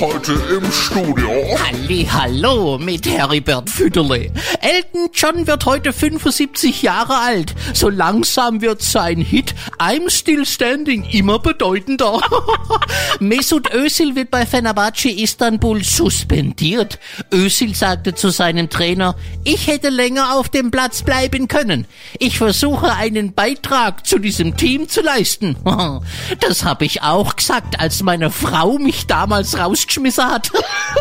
Heute im Studio. Halli, hallo mit Heribert Fütterle. Elton John wird heute 75 Jahre alt. So langsam wird sein Hit I'm Still Standing immer bedeutender. Mesut Özil wird bei Fenerbahce Istanbul suspendiert. Özil sagte zu seinem Trainer, ich hätte länger auf dem Platz bleiben können. Ich versuche einen Beitrag zu diesem Team zu leisten. Das habe ich auch gesagt, als meine Frau mich damals rausgeschmissen hat.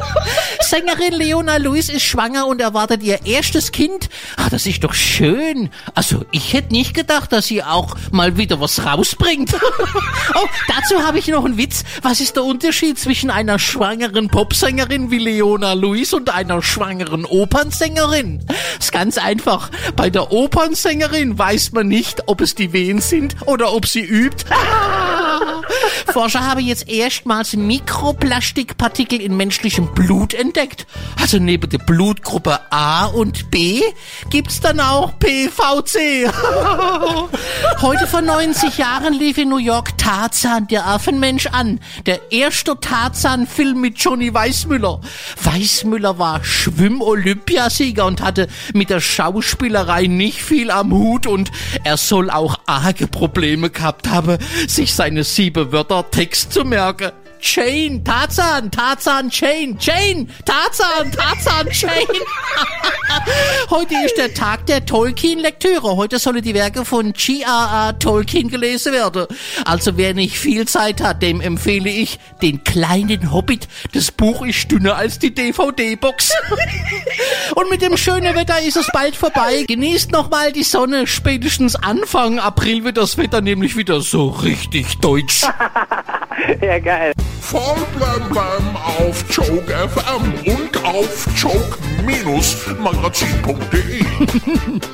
Sängerin Leona Lewis ist schwanger und erwartet ihr erstes Kind. Ah, das ist doch schön. Also, ich hätte nicht gedacht, dass sie auch mal wieder was rausbringt. oh, dazu habe ich noch einen Witz. Was ist der Unterschied zwischen einer schwangeren Popsängerin wie Leona Lewis und einer schwangeren Opernsängerin? Ist ganz einfach. Bei der Opernsängerin weiß man nicht, ob es die Wehen sind oder ob sie übt. Forscher haben jetzt erstmals Mikroplastikpartikel in menschlichem Blut entdeckt. Also neben der Blutgruppe A und B gibt's dann auch PVC. Heute vor 90 Jahren lief in New York Tarzan, der Affenmensch, an. Der erste Tarzan-Film mit Johnny Weissmüller. Weissmüller war Schwimm-Olympiasieger und hatte mit der Schauspielerei nicht viel am Hut und er soll auch arge Probleme gehabt haben, sich seine sieben Wörter Text zu merken. Chain, Tarzan, Tarzan, Chain, Chain, Tarzan, Tarzan, Chain. Heute ist der Tag der Tolkien-Lektüre. Heute sollen die Werke von G.R.R. Tolkien gelesen werden. Also wer nicht viel Zeit hat, dem empfehle ich den kleinen Hobbit. Das Buch ist dünner als die DVD-Box. Und mit dem schönen Wetter ist es bald vorbei. Genießt nochmal die Sonne. Spätestens Anfang April wird das Wetter nämlich wieder so richtig deutsch. Ja, geil. Voll blem auf Joke FM und auf joke-magazin.de.